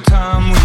time